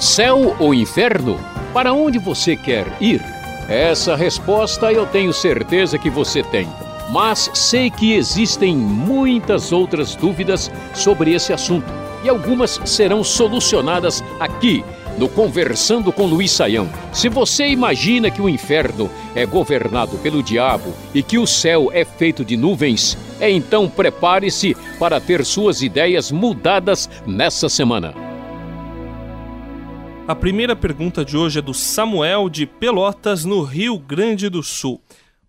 Céu ou inferno? Para onde você quer ir? Essa resposta eu tenho certeza que você tem. Mas sei que existem muitas outras dúvidas sobre esse assunto e algumas serão solucionadas aqui no Conversando com Luiz Saião. Se você imagina que o inferno é governado pelo diabo e que o céu é feito de nuvens, então prepare-se para ter suas ideias mudadas nessa semana. A primeira pergunta de hoje é do Samuel de Pelotas, no Rio Grande do Sul.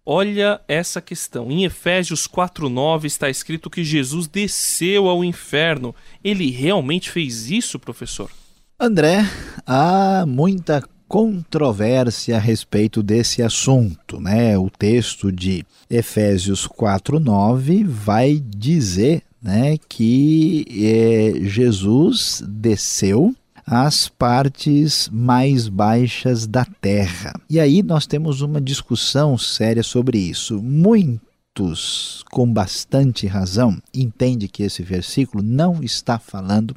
Olha essa questão. Em Efésios 4:9 está escrito que Jesus desceu ao inferno. Ele realmente fez isso, professor? André, há muita controvérsia a respeito desse assunto, né? O texto de Efésios 4:9 vai dizer, né, que é, Jesus desceu às partes mais baixas da terra. E aí nós temos uma discussão séria sobre isso. Muitos, com bastante razão, entendem que esse versículo não está falando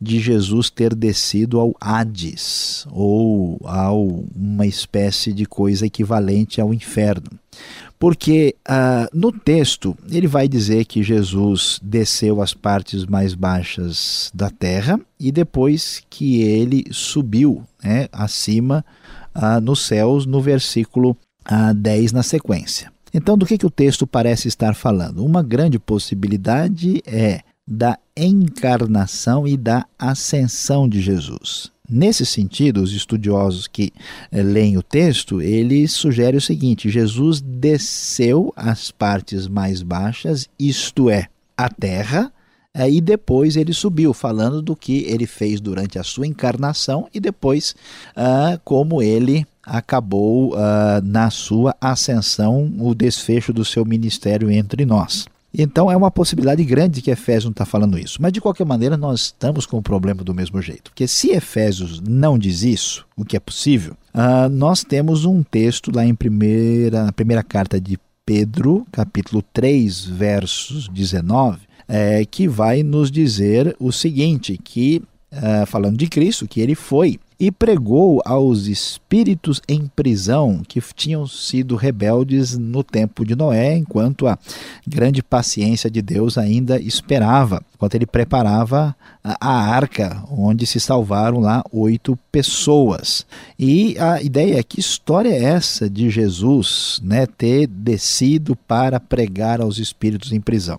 de Jesus ter descido ao Hades ou a uma espécie de coisa equivalente ao inferno. Porque ah, no texto ele vai dizer que Jesus desceu às partes mais baixas da terra e depois que ele subiu né, acima ah, nos céus, no versículo ah, 10 na sequência. Então, do que, que o texto parece estar falando? Uma grande possibilidade é da encarnação e da ascensão de Jesus. Nesse sentido, os estudiosos que eh, leem o texto, eles sugerem o seguinte: Jesus desceu às partes mais baixas, isto é, a terra, eh, e depois ele subiu, falando do que ele fez durante a sua encarnação e depois ah, como ele acabou ah, na sua ascensão, o desfecho do seu ministério entre nós. Então é uma possibilidade grande que Efésios não está falando isso. Mas de qualquer maneira, nós estamos com o problema do mesmo jeito. Porque se Efésios não diz isso, o que é possível, uh, nós temos um texto lá em primeira, primeira carta de Pedro, capítulo 3, versos 19, é, que vai nos dizer o seguinte: que, uh, falando de Cristo, que ele foi e pregou aos espíritos em prisão que tinham sido rebeldes no tempo de Noé, enquanto a grande paciência de Deus ainda esperava, enquanto ele preparava a arca, onde se salvaram lá oito pessoas. E a ideia é que história é essa de Jesus né, ter descido para pregar aos espíritos em prisão?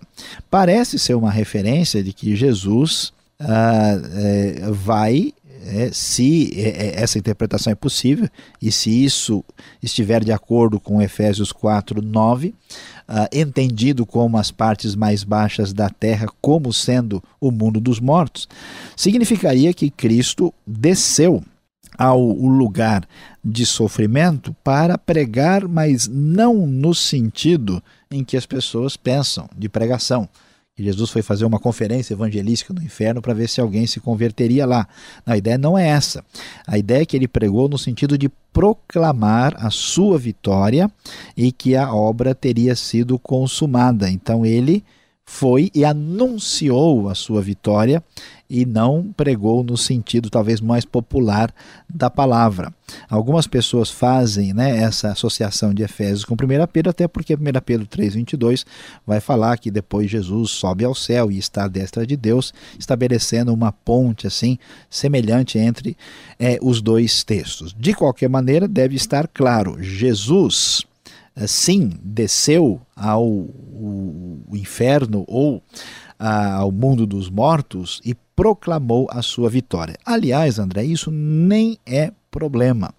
Parece ser uma referência de que Jesus ah, é, vai é, se é, essa interpretação é possível e se isso estiver de acordo com Efésios 4, 9, uh, entendido como as partes mais baixas da terra como sendo o mundo dos mortos, significaria que Cristo desceu ao lugar de sofrimento para pregar, mas não no sentido em que as pessoas pensam de pregação que Jesus foi fazer uma conferência evangelística no inferno para ver se alguém se converteria lá. Não, a ideia não é essa. A ideia é que ele pregou no sentido de proclamar a sua vitória e que a obra teria sido consumada. Então ele foi e anunciou a sua vitória e não pregou no sentido talvez mais popular da palavra. Algumas pessoas fazem né, essa associação de Efésios com 1 Pedro, até porque 1 Pedro 3,22 vai falar que depois Jesus sobe ao céu e está à destra de Deus, estabelecendo uma ponte assim semelhante entre é, os dois textos. De qualquer maneira, deve estar claro: Jesus sim desceu ao inferno ou ao mundo dos mortos e proclamou a sua vitória. Aliás, André, isso nem é problema,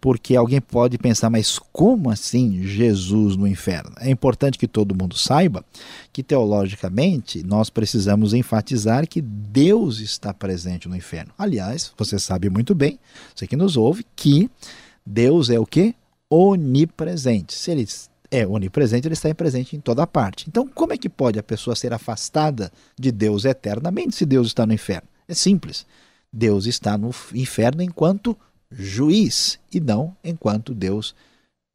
porque alguém pode pensar, mas como assim Jesus no inferno? É importante que todo mundo saiba que teologicamente nós precisamos enfatizar que Deus está presente no inferno. Aliás, você sabe muito bem, você que nos ouve, que Deus é o que? onipresente. Se ele é onipresente, ele está presente em toda parte. Então, como é que pode a pessoa ser afastada de Deus eternamente se Deus está no inferno? É simples. Deus está no inferno enquanto juiz e não enquanto Deus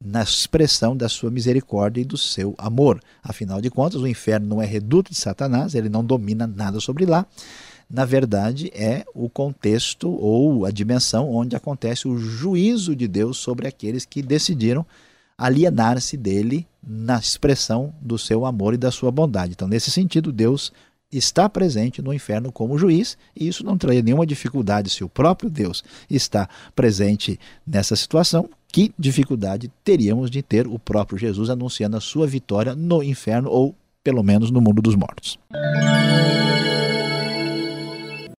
na expressão da sua misericórdia e do seu amor. Afinal de contas, o inferno não é reduto de Satanás, ele não domina nada sobre lá na verdade, é o contexto ou a dimensão onde acontece o juízo de Deus sobre aqueles que decidiram alienar-se dele na expressão do seu amor e da sua bondade. Então, nesse sentido, Deus está presente no inferno como juiz, e isso não traria nenhuma dificuldade se o próprio Deus está presente nessa situação. Que dificuldade teríamos de ter o próprio Jesus anunciando a sua vitória no inferno ou pelo menos no mundo dos mortos?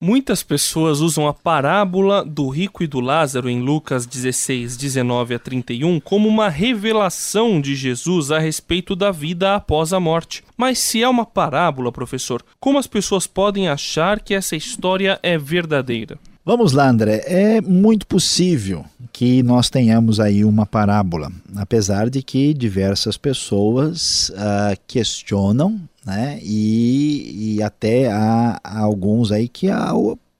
Muitas pessoas usam a parábola do rico e do Lázaro em Lucas 16, 19 a 31 como uma revelação de Jesus a respeito da vida após a morte. Mas se é uma parábola, professor, como as pessoas podem achar que essa história é verdadeira? Vamos lá, André. É muito possível que nós tenhamos aí uma parábola, apesar de que diversas pessoas uh, questionam né? E, e até há, alguns aí que há,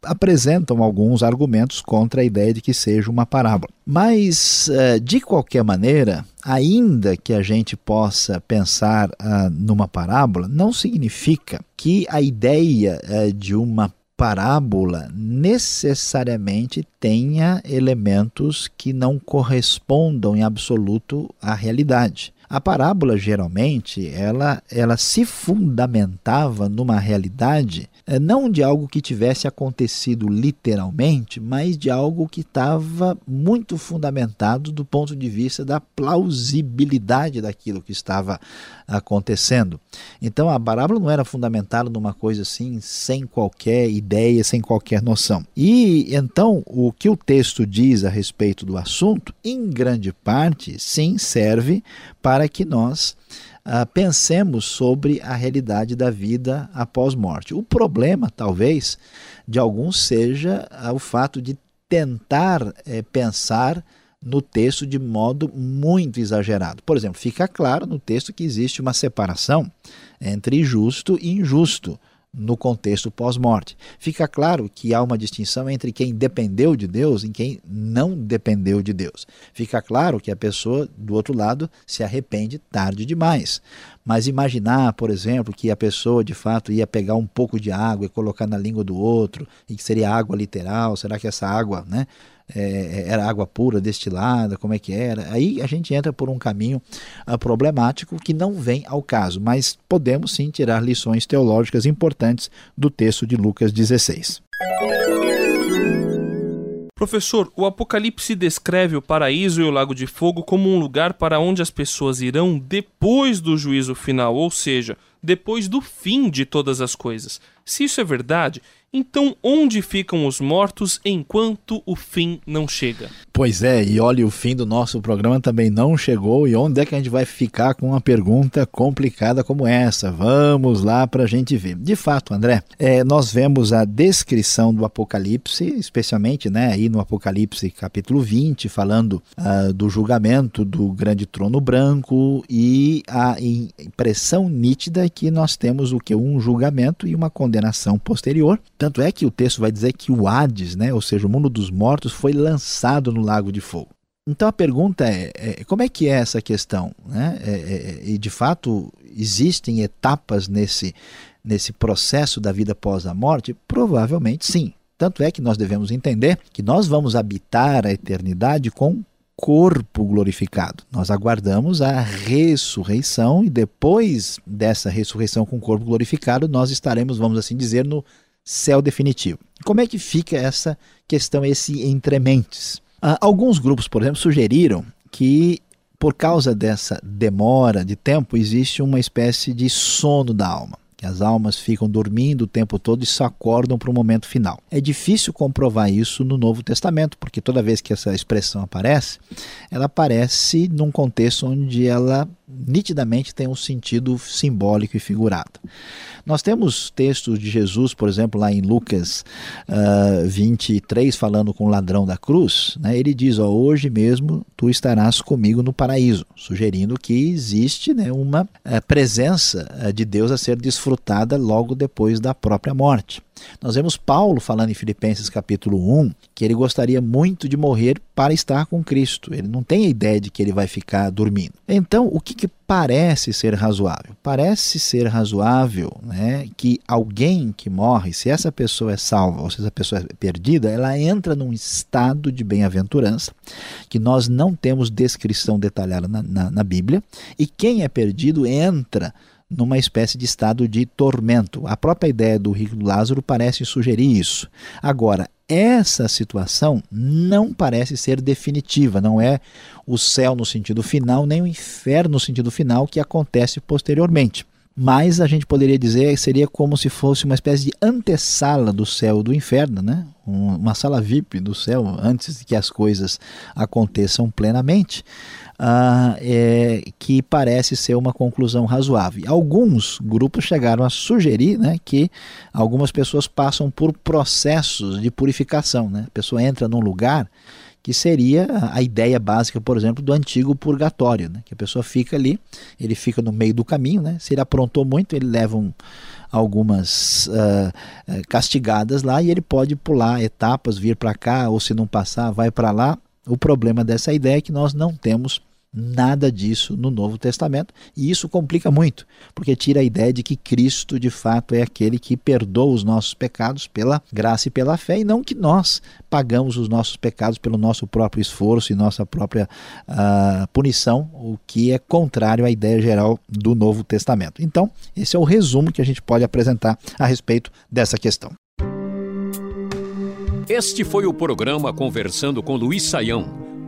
apresentam alguns argumentos contra a ideia de que seja uma parábola. Mas, eh, de qualquer maneira, ainda que a gente possa pensar ah, numa parábola, não significa que a ideia eh, de uma parábola necessariamente tenha elementos que não correspondam em absoluto à realidade. A parábola geralmente ela, ela se fundamentava numa realidade não de algo que tivesse acontecido literalmente, mas de algo que estava muito fundamentado do ponto de vista da plausibilidade daquilo que estava acontecendo. Então a parábola não era fundamentada numa coisa assim, sem qualquer ideia, sem qualquer noção. E então o que o texto diz a respeito do assunto, em grande parte, sim, serve para que nós uh, pensemos sobre a realidade da vida após morte. O problema, talvez, de alguns seja uh, o fato de tentar uh, pensar no texto de modo muito exagerado. Por exemplo, fica claro no texto que existe uma separação entre justo e injusto no contexto pós-morte. Fica claro que há uma distinção entre quem dependeu de Deus e quem não dependeu de Deus. Fica claro que a pessoa do outro lado se arrepende tarde demais. Mas imaginar, por exemplo, que a pessoa de fato ia pegar um pouco de água e colocar na língua do outro, e que seria água literal, será que essa água, né, é, era água pura, destilada, como é que era. Aí a gente entra por um caminho uh, problemático que não vem ao caso, mas podemos sim tirar lições teológicas importantes do texto de Lucas 16. Professor, o Apocalipse descreve o paraíso e o lago de fogo como um lugar para onde as pessoas irão depois do juízo final, ou seja, depois do fim de todas as coisas. Se isso é verdade, então, onde ficam os mortos enquanto o fim não chega? Pois é, e olha, o fim do nosso programa também não chegou. E onde é que a gente vai ficar com uma pergunta complicada como essa? Vamos lá para a gente ver. De fato, André, é, nós vemos a descrição do Apocalipse, especialmente né, aí no Apocalipse capítulo 20, falando uh, do julgamento do grande trono branco e a impressão nítida que nós temos o que? Um julgamento e uma condenação posterior tanto é que o texto vai dizer que o Hades, né, ou seja, o mundo dos mortos, foi lançado no lago de fogo. Então a pergunta é, é como é que é essa questão? Né? É, é, é, e de fato existem etapas nesse, nesse processo da vida após a morte? Provavelmente sim. Tanto é que nós devemos entender que nós vamos habitar a eternidade com corpo glorificado. Nós aguardamos a ressurreição e depois dessa ressurreição com corpo glorificado, nós estaremos, vamos assim dizer, no céu definitivo. Como é que fica essa questão, esse entrementes? Ah, alguns grupos, por exemplo, sugeriram que por causa dessa demora de tempo existe uma espécie de sono da alma as almas ficam dormindo o tempo todo e só acordam para o momento final. É difícil comprovar isso no Novo Testamento, porque toda vez que essa expressão aparece, ela aparece num contexto onde ela nitidamente tem um sentido simbólico e figurado. Nós temos textos de Jesus, por exemplo, lá em Lucas uh, ah, 23, falando com o ladrão da cruz, né, ele diz: Hoje mesmo tu estarás comigo no paraíso, sugerindo que existe né, uma uh, presença uh, de Deus a ser desfrutada logo depois da própria morte. Nós vemos Paulo falando em Filipenses capítulo 1 que ele gostaria muito de morrer para estar com Cristo. Ele não tem a ideia de que ele vai ficar dormindo. Então, o que, que parece ser razoável? Parece ser razoável né, que alguém que morre, se essa pessoa é salva ou se essa pessoa é perdida, ela entra num estado de bem-aventurança que nós não temos descrição detalhada na, na, na Bíblia, e quem é perdido entra numa espécie de estado de tormento. A própria ideia do rico Lázaro parece sugerir isso. Agora, essa situação não parece ser definitiva, não é o céu no sentido final, nem o inferno no sentido final que acontece posteriormente. Mas a gente poderia dizer que seria como se fosse uma espécie de antessala do céu do inferno, né? uma sala VIP do céu antes de que as coisas aconteçam plenamente ah, é, que parece ser uma conclusão razoável. Alguns grupos chegaram a sugerir né, que algumas pessoas passam por processos de purificação. Né? A pessoa entra num lugar que seria a ideia básica, por exemplo, do antigo purgatório, né? que a pessoa fica ali, ele fica no meio do caminho, né? se ele aprontou muito, ele leva um, algumas uh, castigadas lá e ele pode pular etapas, vir para cá, ou se não passar, vai para lá. O problema dessa ideia é que nós não temos nada disso no Novo Testamento, e isso complica muito, porque tira a ideia de que Cristo de fato é aquele que perdoa os nossos pecados pela graça e pela fé, e não que nós pagamos os nossos pecados pelo nosso próprio esforço e nossa própria uh, punição, o que é contrário à ideia geral do Novo Testamento. Então, esse é o resumo que a gente pode apresentar a respeito dessa questão. Este foi o programa Conversando com Luiz Saião.